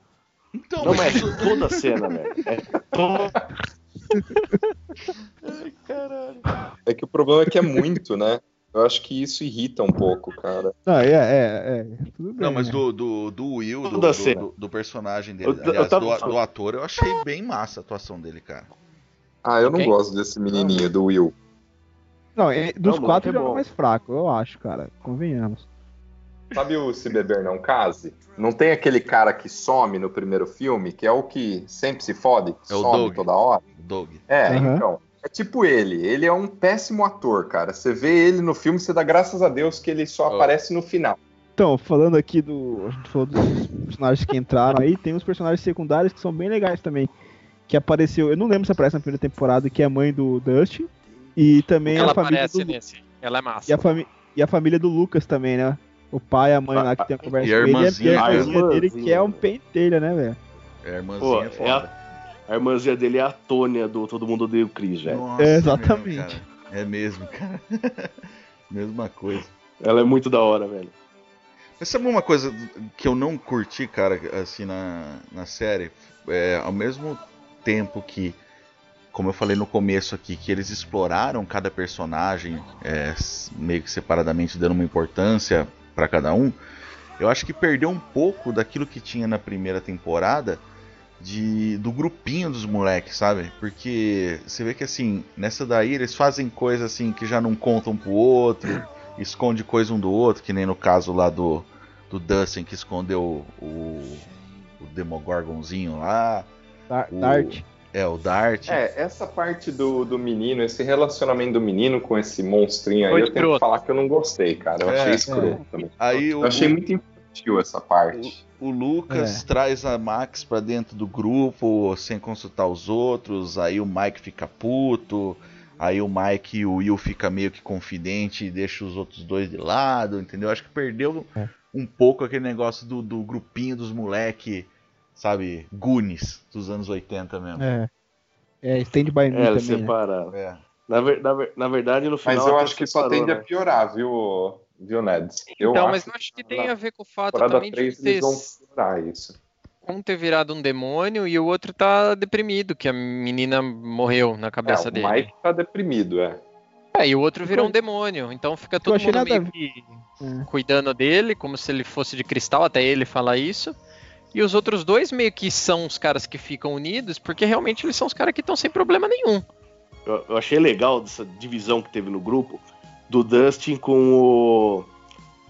Então, Não, mas mas toda a cena, velho. É toda- [laughs] É que o problema é que é muito, né? Eu acho que isso irrita um pouco, cara. Não, é, é, é. Tudo bem. Não, mas né? do, do, do Will, do, do, do- do personagem dele, Eu- eu aliás, tava- do, do ator, eu achei bem massa a atuação dele, cara. Ah, eu não Quem? gosto desse menininho do Will. Não, é- dos Não, quatro é ele é o mais fraco, eu acho, cara. Convenhamos. Sabe o Se Beber Não Case? Não tem aquele cara que some no primeiro filme, que é o que sempre se fode, É o some Doug. toda hora? O Doug. É, Aham. então. É tipo ele. Ele é um péssimo ator, cara. Você vê ele no filme, você dá graças a Deus que ele só Oh. aparece no final. Então, falando aqui do. A gente falou dos personagens que entraram aí, tem uns personagens secundários que são bem legais também. Que apareceu, eu não lembro se aparece na primeira temporada, que é a mãe do Dustin. E também Ela a família aparece do, nesse. Ela é massa. e, a fami e a família do Lucas também, né? O pai e a mãe lá que tem a conversa E com ele. E a, irmãzinha, e a irmãzinha dele que é um pentelha, né, velho? É, a irmãzinha Pô, é é foda. a, a irmãzinha dele é a Tônia do Todo Mundo Odeia o Chris, velho. Nossa, É, exatamente. é mesmo, cara. [laughs] Mesma coisa. Ela é muito da hora, velho. Mas sabe uma coisa que eu não curti, cara, assim, na, na série? É, ao mesmo tempo que, como eu falei no começo aqui, que eles exploraram cada personagem é, meio que separadamente, dando uma importância pra cada um, eu acho que perdeu um pouco daquilo que tinha na primeira temporada de do grupinho dos moleques, sabe? Porque você vê que assim, nessa daí eles fazem coisa assim que já não contam pro outro, [laughs] esconde coisa um do outro, que nem no caso lá do do Dustin que escondeu o, o Demogorgonzinho lá, Dar- O- Dart. é o Dart. É, essa parte do, do menino, esse relacionamento do menino com esse monstrinho aí, Foi eu tenho que falar que eu não gostei, cara. Eu É, achei escroto também. Aí Eu o, achei o- muito infantil essa parte. O Lucas traz a Max pra dentro do grupo sem consultar os outros, aí o Mike fica puto, aí o Mike e o Will fica meio que confidente e deixa os outros dois de lado, entendeu? Acho que perdeu É. um pouco aquele negócio do, do grupinho dos moleque, sabe, Goonies dos anos 80 mesmo. É. É, Stand By Me É, também, né? separa. É. Na, ver- na ver- na verdade, no final. Mas eu acho que só tende a né? piorar, viu, viu Ned? Eu então, acho mas eu acho que tem a ver com o fato também de 3 ter eles vão isso. um ter virado um demônio e o outro tá deprimido, que a menina morreu na cabeça É, o dele. Mike tá deprimido, é. É, e o outro virou um demônio. Então fica todo mundo nada meio que É. cuidando dele, como se ele fosse de cristal, até ele falar isso. E os outros dois meio que são os caras que ficam unidos, porque realmente eles são os caras que estão sem problema nenhum. Eu, eu achei legal dessa divisão que teve no grupo do Dustin com o.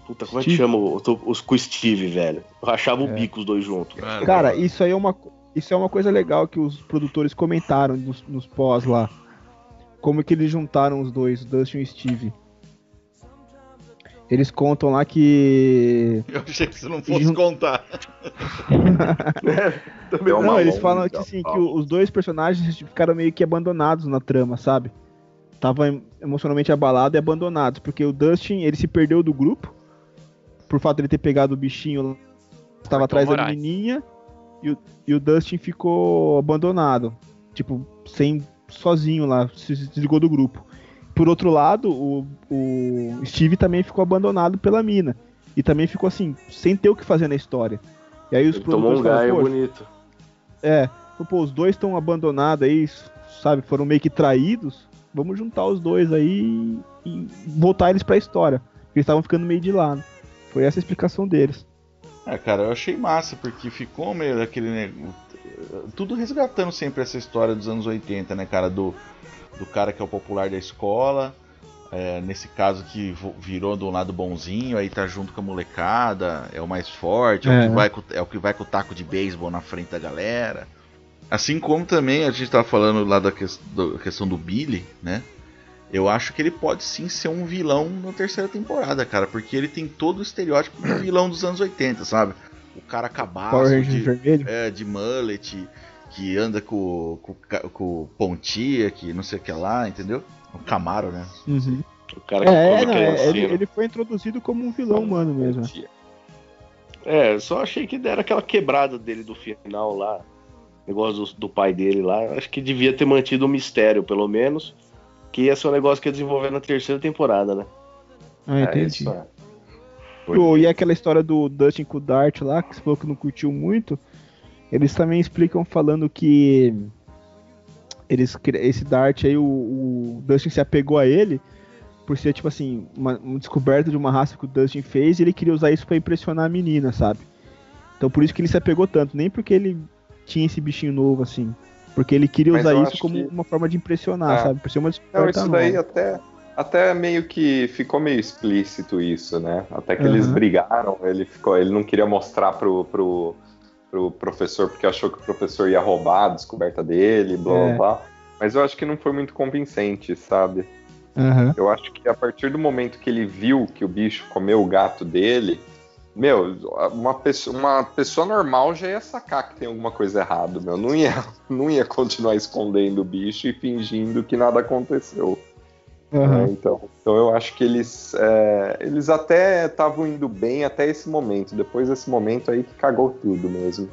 Puta, como é que Steve. chama? o- Os com o Steve, velho. Eu rachava o É. bico os dois juntos. Cara, isso aí é uma, isso é uma coisa legal que os produtores comentaram nos, nos pós lá. Como que eles juntaram os dois, o Dustin e o Steve. Eles contam lá que. Eu achei que você não fosse contar. [laughs] Também Deu uma Não, eles longa, falam que assim, que o- os dois personagens ficaram meio que abandonados na trama, sabe? Tava em- emocionalmente abalados e abandonados, porque o Dustin, ele se perdeu do grupo, por fato de ele ter pegado o bichinho, estava atrás da Moraes. menininha, e o, e o Dustin ficou abandonado, tipo, sem, sozinho lá, se desligou do grupo. Por outro lado, o, o Steve também ficou abandonado pela mina, e também ficou assim, sem ter o que fazer na história. E aí os Ele tomou um falaram, gaio "Poxa, bonito. é, pô, os dois estão abandonados aí, sabe? Foram meio que traídos. Vamos juntar os dois aí e voltar eles pra história. Porque eles estavam ficando meio de lado. Foi essa a explicação deles. É, cara, eu achei massa, porque ficou meio daquele. né, Tudo resgatando sempre essa história dos anos 80, né, cara? Do, do cara que é o popular da escola. é, nesse caso que virou do lado bonzinho, aí tá junto com a molecada, é o mais forte, é, o, É. que vai com, é o que vai com o taco de beisebol na frente da galera. Assim como também a gente tava falando lá da do- questão do Billy, né? Eu acho que ele pode sim ser um vilão na terceira temporada, cara, porque ele tem todo o estereótipo do [clears throat] vilão dos anos 80, sabe? O cara cabaço, de, vermelho. é, de mullet, que anda com, com, com pontia, que não sei o que lá, entendeu? O Camaro, né? Uhum. O cara que É, não, é, ele, ele foi introduzido como um vilão humano mesmo. É, só achei que deram aquela quebrada dele do final lá. Negócio do, do pai dele lá. Acho que devia ter mantido o mistério, pelo menos. Que ia ser um negócio que ia desenvolver na terceira temporada, né? Ah, É entendi. isso, é. Pô, e aquela história do Dustin com o Dart lá, que você falou que não curtiu muito, eles também explicam falando que eles esse Dart aí, o, o Dustin se apegou a ele por ser, tipo assim, uma, uma descoberta de uma raça que o Dustin fez e ele queria usar isso pra impressionar a menina, sabe? Então por isso que ele se apegou tanto, nem porque ele tinha esse bichinho novo, assim. Porque ele queria Mas usar isso como que- uma forma de impressionar, É. sabe? Por ser uma Não, isso daí até, até meio que ficou meio explícito isso, né? Até que eles Aham. brigaram, ele ficou, ele não queria mostrar pro, pro, pro professor porque achou que o professor ia roubar a descoberta dele, blá É. blá blá. Mas eu acho que não foi muito convincente, sabe? Aham. Eu acho que a partir do momento que ele viu que o bicho comeu o gato dele, meu, uma pessoa, uma pessoa normal já ia sacar que tem alguma coisa errada, meu. Não ia, [laughs] não ia continuar escondendo o bicho e fingindo que nada aconteceu. Né? Então, então eu acho que eles, é, eles até estavam indo bem até esse momento. Depois desse momento aí que cagou tudo mesmo.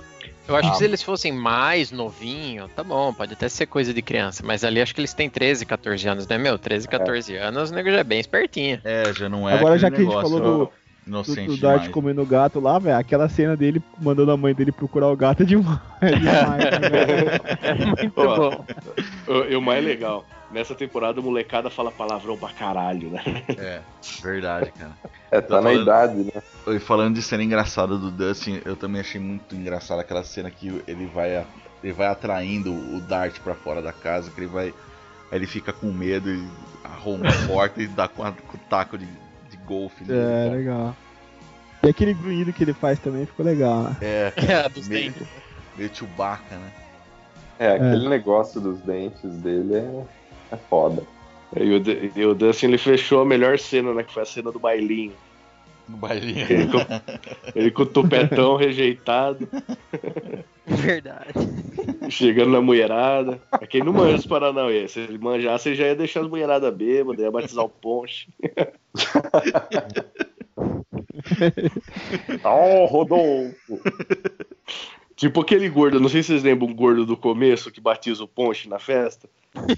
Eu acho Ah. que se eles fossem mais novinho, tá bom, pode até ser coisa de criança, mas ali acho que eles têm 13, 14 anos, né, meu? 13, 14 anos, o nego já é bem espertinho. É, já não é Agora, aquele já que a gente negócio falou do, inocente do Dart demais. comendo o gato lá, velho, aquela cena dele mandando a mãe dele procurar o gato é demais. [laughs] É demais né, velho? [laughs] Muito Ó, bom. O, e o mais legal, nessa temporada a molecada fala palavrão pra caralho, né? É, verdade, cara. É, tá na falando- idade, né? E falando de cena engraçada do Dustin, eu também achei muito engraçada aquela cena que ele vai, ele vai atraindo o Dart pra fora da casa, que ele vai. Aí ele fica com medo e arruma a porta e dá com, a- com o taco de golfe nele, É, cara. legal. E aquele grunhido que ele faz também ficou legal, né? É, [laughs] É, dos meio, dentes. meio Chewbacca, né? É, aquele negócio dos dentes dele é, é foda. E o, D- e o Dustin ele fechou a melhor cena, né? Que foi a cena do bailinho. No bailinho. Ele com, [laughs] ele com o tupetão rejeitado, [laughs] Verdade. Chegando na mulherada. É quem não manja os Paranauê. Se ele manjasse, ele já ia deixar as mulheradas bêbadas, ia batizar o ponche. [laughs] Oh, Rodolfo! Tipo aquele gordo, não sei se vocês lembram um gordo do começo que batiza o ponche na festa.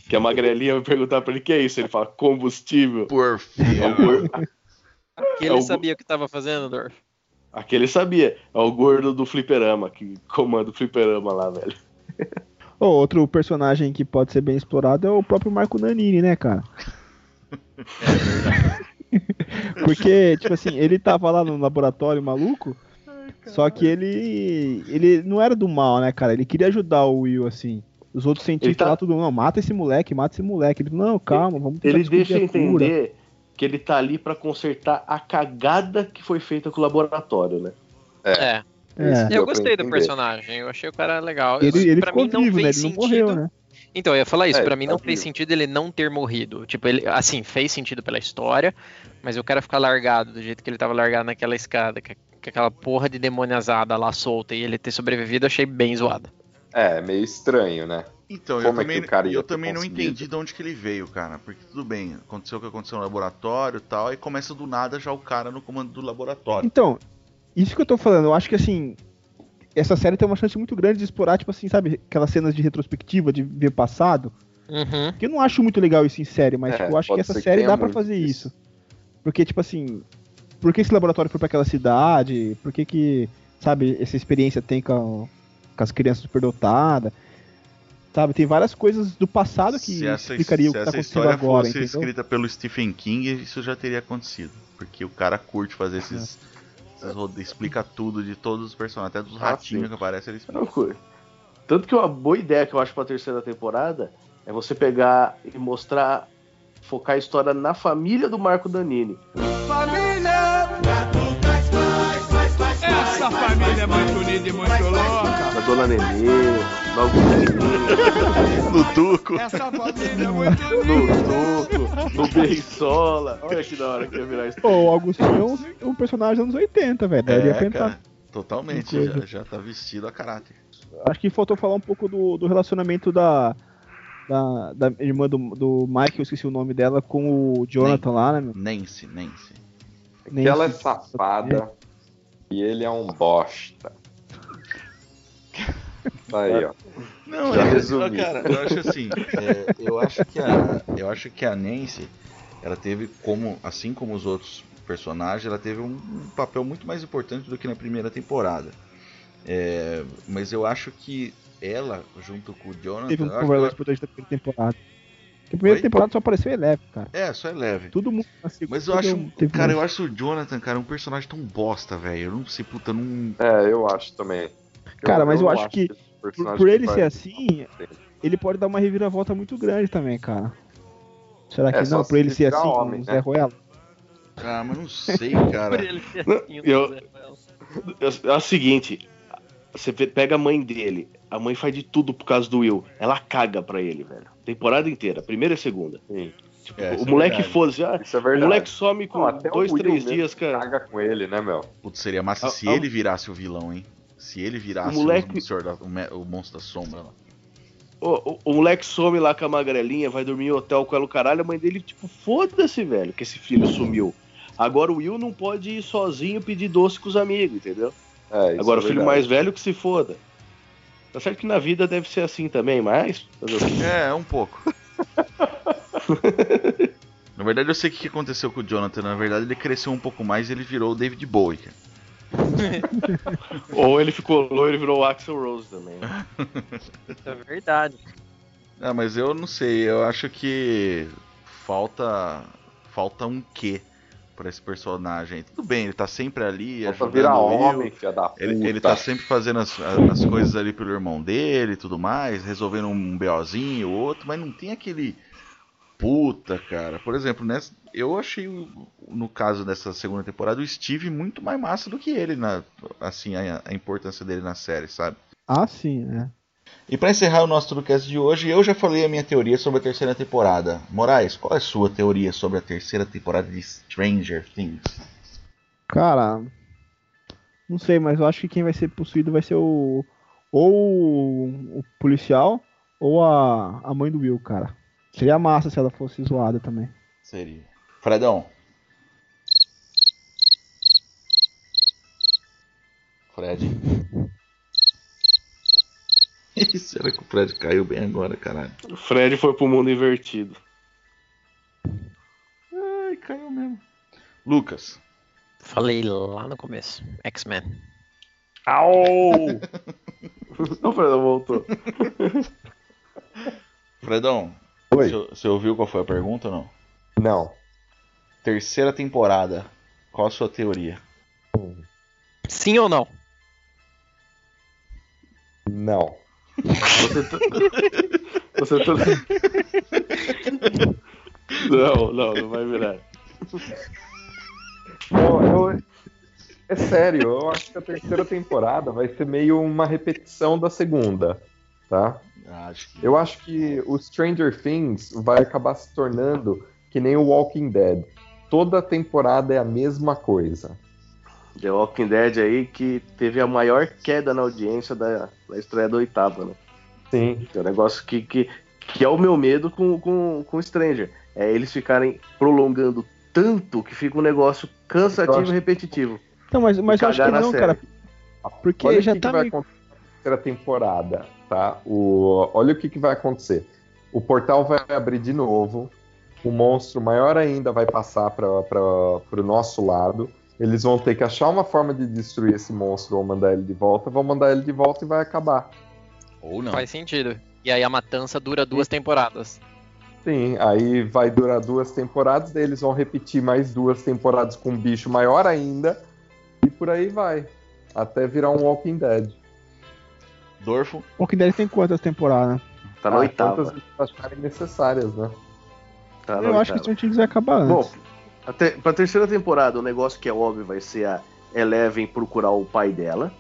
Que a magrelinha vai perguntar pra ele o que é isso. Ele fala combustível. Por fim. É o gordo- Que É o- sabia o que tava fazendo, Dorf. Aquele sabia. É o gordo do fliperama, que comanda o fliperama lá, velho. Ô, outro personagem que pode ser bem explorado é o próprio Marco Nanini, né, cara? [laughs] Porque, tipo assim, ele tava lá no laboratório maluco, só que ele ele não era do mal, né, cara? Ele queria ajudar o Will, assim. Os outros cientistas tá- lá, tudo, não, mata esse moleque, mata esse moleque. Ele, não, calma, vamos tentar Ele deixa a cura. entender que ele tá ali pra consertar a cagada que foi feita com o laboratório, né? É. É. Deu Eu gostei do personagem, eu achei o cara legal. Ele, ele pra ficou mim não vivo, né? fez não sentido. morreu, né? Então, eu ia falar isso, É, pra mim não tá fez vivo. sentido ele não ter morrido. Tipo, ele, assim, fez sentido pela história, mas o cara ficar largado do jeito que ele tava largado naquela escada, com com aquela porra de demoniazada lá solta e ele ter sobrevivido, eu achei bem zoado. É, meio estranho, né? Então, eu Como é que também, o cara ia eu também não entendi de onde que ele veio, cara. Porque tudo bem, aconteceu o que aconteceu no laboratório e tal, aí começa do nada já o cara no comando do laboratório. Então, isso que eu tô falando, eu acho que assim, essa série tem uma chance muito grande de explorar, tipo assim, sabe, aquelas cenas de retrospectiva, de ver passado. Uhum. Que eu não acho muito legal isso em série, mas É, tipo, eu acho que essa que série tenha dá pra muito fazer isso. isso. Porque, tipo assim, por que esse laboratório foi pra aquela cidade? Por que que, sabe, essa experiência tem com, com as crianças superdotadas? Sabe, tem várias coisas do passado que se essa, explicaria o se que tá essa acontecendo história agora, fosse entendeu? escrita pelo Stephen King, isso já teria acontecido. Porque o cara curte fazer esses. esses explica tudo de todos os personagens, até dos Ah, ratinhos sim. que aparecem, ele explica. Tranquilo. Tanto que uma boa ideia que eu acho pra terceira temporada é você pegar e mostrar, focar a história na família do Marco Danini. Essa família é muito unida e muito louca. Na Dona Nenê, no No Tuco. Essa família é muito no Toco, no Berrissola. Olha que da hora que ia virar isso. Pô, o Augustinho é um personagem dos anos 80, velho. É, cara, totalmente, já, já tá vestido a caráter. Acho que faltou falar um pouco do, do relacionamento da, da, da irmã do, do Mike, eu esqueci o nome dela, com o Jonathan lá, né, meu? Nancy, Nancy. Que ela é Nancy. safada e ele é um bosta. [laughs] Tá Aí, ó. Não, Já eu, resumi. cara, eu acho assim, é, eu acho que a, eu acho que a Nancy, ela teve como, assim como os outros personagens, ela teve um, um papel muito mais importante do que na primeira temporada. É, mas eu acho que ela, junto com o Jonathan, Teve um eu acho papel que mais importante da primeira temporada. Porque a primeira Oi? temporada só apareceu Eleven, cara. é, só é leve. Todo mundo na segunda Mas eu acho, cara, eu acho o Jonathan, cara, um personagem tão bosta, velho. Eu não sei, puta, não. É, eu acho também. Cara, mas eu não acho que esse Por, personagem por ele ser assim, ele pode dar uma reviravolta muito grande também, cara. Será que É, não? Por ele ele ser assim, homem, o Zé né? Ruela? Ah, mas não sei, [laughs] cara. Por ele ser assim, o eu- Zé Ruela. É, é o seguinte, você pega a mãe dele, a mãe faz de tudo por causa do Will. Ela caga pra ele, velho. Temporada inteira, primeira e segunda. Sim, Tipo, É, o é moleque verdade. foda-se, ah, é o moleque some com Não, dois, três dias, cara. Caga com ele, né, meu? Putz, seria massa Ah, se ah, ele virasse o vilão, hein? Se ele virasse O moleque- o, da- o me- o monstro da sombra lá. O, o- o moleque some lá com a magrelinha, vai dormir em hotel com ela, o caralho. A mãe dele, tipo, foda-se, velho, que esse filho sumiu. Agora o Will não pode ir sozinho pedir doce com os amigos, entendeu? É, isso Agora é o filho verdade. mais velho que se foda. Tá certo que na vida deve ser assim também, mas. É, um pouco. [laughs] Na verdade, eu sei o que aconteceu com o Jonathan. Na verdade, ele cresceu um pouco mais e ele virou o David Bowie. cara. [laughs] Ou ele ficou loiro e virou o Axel Rose também. [laughs] É verdade. Ah, mas eu não sei. Eu acho que falta falta um quê pra esse personagem. Tudo bem, ele tá sempre ali Falta ajudando virar homem, filha da puta. Ele, ele tá sempre fazendo as, as coisas ali pelo irmão dele e tudo mais, resolvendo um BOzinho ou outro, mas não tem aquele puta, cara. Por exemplo, nessa, eu achei, no caso dessa segunda temporada, o Steve muito mais massa do que ele, na, assim, a, a importância dele na série, sabe? Ah, sim, é. E pra encerrar o nosso Trucast de hoje, eu já falei a minha teoria sobre a terceira temporada. Moraes, qual é a sua teoria sobre a terceira temporada de Stranger Things? Cara, não sei, mas eu acho que quem vai ser possuído vai ser o. Ou o policial, ou a, a mãe do Will, cara. Seria massa se ela fosse zoada também. Seria. Fredão. Fred. [laughs] Será que o Fred caiu bem agora, caralho? O Fred foi pro mundo invertido. Ai, caiu mesmo. Lucas. Falei lá no começo. X-Men. Au! [laughs] Não, Fred, voltou. Fredão. Oi. Você, você ouviu qual foi a pergunta ou não? Não. Terceira temporada. Qual a sua teoria? Sim ou não? Não. Você tá... [laughs] Você tá... Não, não, não vai virar. Eu- eu- É sério, eu acho que a terceira temporada vai ser meio uma repetição da segunda. Tá? Acho que... Eu acho que o Stranger Things vai acabar se tornando que nem o Walking Dead. Toda temporada é a mesma coisa. The Walking Dead aí que teve a maior queda na audiência da, da estreia da oitava, né? Sim. É um negócio que, que, que é o meu medo com, com, com Stranger. É eles ficarem prolongando tanto que fica um negócio cansativo e repetitivo. Não, mas, mas eu acho que não, série. cara. Porque Olha já o que, tá que vai meio... terceira temporada, tá? O, olha o que, que vai acontecer. O portal vai abrir de novo. O monstro maior ainda vai passar para o nosso lado. Eles vão ter que achar uma forma de destruir esse monstro ou mandar ele de volta. Vão mandar ele de volta e vai acabar. Ou não. Faz sentido. E aí a matança dura duas temporadas. Sim, aí vai durar duas temporadas. Daí eles vão repetir mais duas temporadas com um bicho maior ainda. E por aí vai. Até virar um Walking Dead. Dorfo. Walking Dead tem quantas temporadas? Tá na Ah, oitava. Quantas acharem necessárias, né? Tá Eu acho que oitava. Stranger Things vai acabar antes. Bom, até, pra terceira temporada, o negócio que é óbvio vai ser a Eleven procurar o pai dela.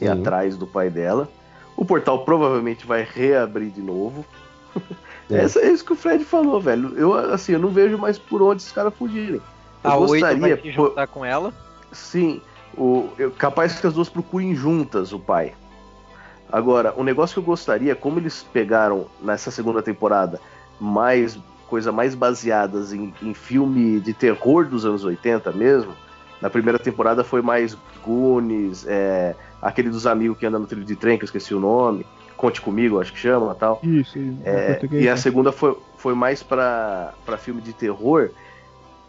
E atrás do pai dela. O portal provavelmente vai reabrir de novo. Sim. Essa, é isso que o Fred falou, velho. Eu, assim, eu não vejo mais por onde esses caras fugirem. Eu A gostaria, vai se pô, juntar com ela. Sim, o, eu, capaz que as duas procurem juntas o pai. Agora, o negócio que eu gostaria, como eles pegaram nessa segunda temporada mais coisa mais baseadas em, em filme de terror dos anos 80 mesmo. Na primeira temporada foi mais Goonies, é, aquele dos amigos que anda no trilho de trem, que eu esqueci o nome. Conte comigo, acho que chama tal. Isso, É, e a né? segunda foi, foi mais pra filme de terror.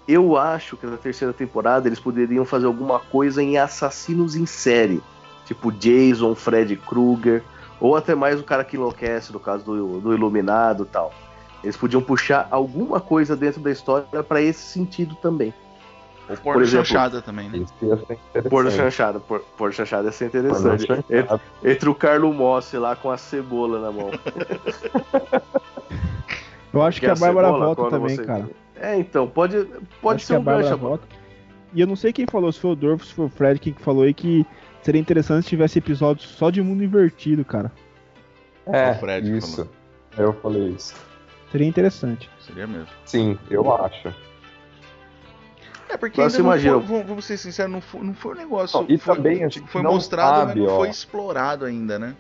Eu acho que na terceira temporada eles poderiam fazer alguma coisa em assassinos em série. Tipo Jason, Fred Krueger. Ou até mais o cara que enlouquece, no caso do, do Iluminado e tal. Eles podiam puxar alguma coisa dentro da história pra esse sentido também. Ou Por porno exemplo, chanchada também, né? Porno chanchada. Por, porno chanchada ia ser interessante. Entre, entre o Carlo Mossi lá com a cebola na mão. Eu acho que Quer a Bárbara cebola? volta também, você- cara. É, então, pode, pode acho ser que a um Bárbara gancho. volta. E eu não sei quem falou, se foi o Dorf, se foi o Fred, quem que falou aí que seria interessante se tivesse episódios só de mundo invertido, cara. É, O Fred isso. Eu falei isso. Seria interessante. Seria mesmo. Sim, eu acho. É porque Mas ainda você não imagina- foi, vamos, vamos ser sinceros, não foi, não foi um negócio. Não, e foi, também a gente foi não mostrado, sabe, mas não ó. foi explorado ainda, né?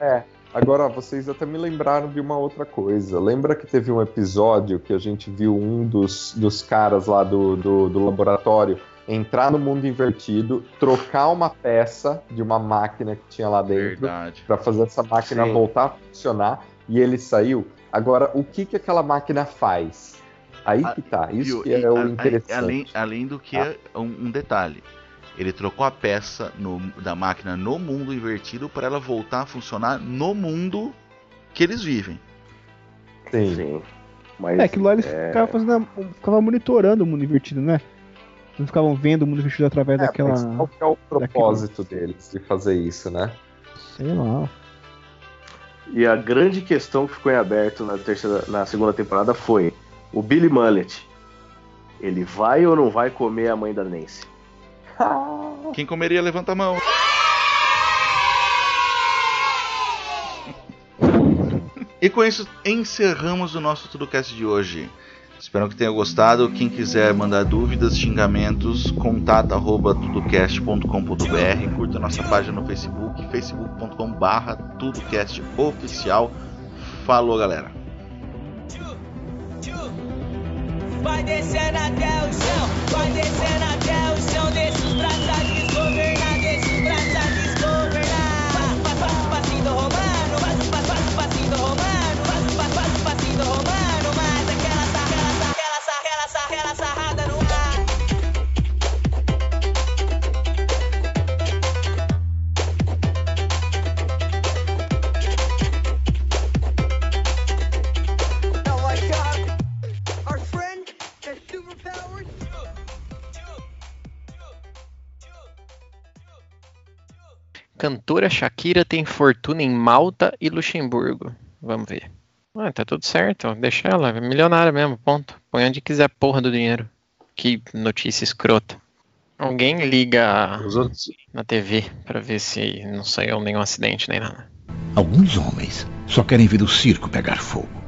É. Agora, vocês até me lembraram de uma outra coisa. Lembra que teve um episódio que a gente viu um dos, dos caras lá do, do, do laboratório entrar no mundo invertido, trocar uma peça de uma máquina que tinha lá dentro Verdade. para fazer essa máquina Sim. voltar a funcionar e ele saiu. Agora, o que, que aquela máquina faz? Aí Ah, que tá. Isso E que é a- o a- interessante. Além, além do que, Ah. um, um detalhe. Ele trocou a peça no- da máquina no mundo invertido para ela voltar a funcionar no mundo que eles vivem. Sim. Sim. Mas É, aquilo lá eles é, ficavam fazendo. a- Ficavam monitorando o mundo invertido, né? Não ficavam vendo o mundo invertido através É, daquela. mas qual que é o propósito deles de fazer isso, né? Sei lá. E a grande questão que ficou em aberto na, terceira, na segunda temporada foi o Billy Mullet. Ele vai ou não vai comer a mãe da Nancy? [laughs] Quem comeria, levanta a mão. [laughs] E com isso encerramos o nosso TudoCast de hoje. Espero que tenha gostado. Quem quiser mandar dúvidas, xingamentos, contato arroba tudocast.com.br. Curta nossa página no Facebook, facebook.com barra tudocastoficial. Falou, galera. Vai descendo até o chão, vai descendo até o chão, os braços Cantora Shakira tem fortuna em Malta e Luxemburgo. Vamos ver. Ah, tá tudo certo. Deixa ela. É milionária mesmo. Ponto. Põe onde quiser a porra do dinheiro. Que notícia escrota. Alguém liga Os outros, na TV pra ver se não saiu nenhum acidente nem nada. Alguns homens só querem ver o circo pegar fogo.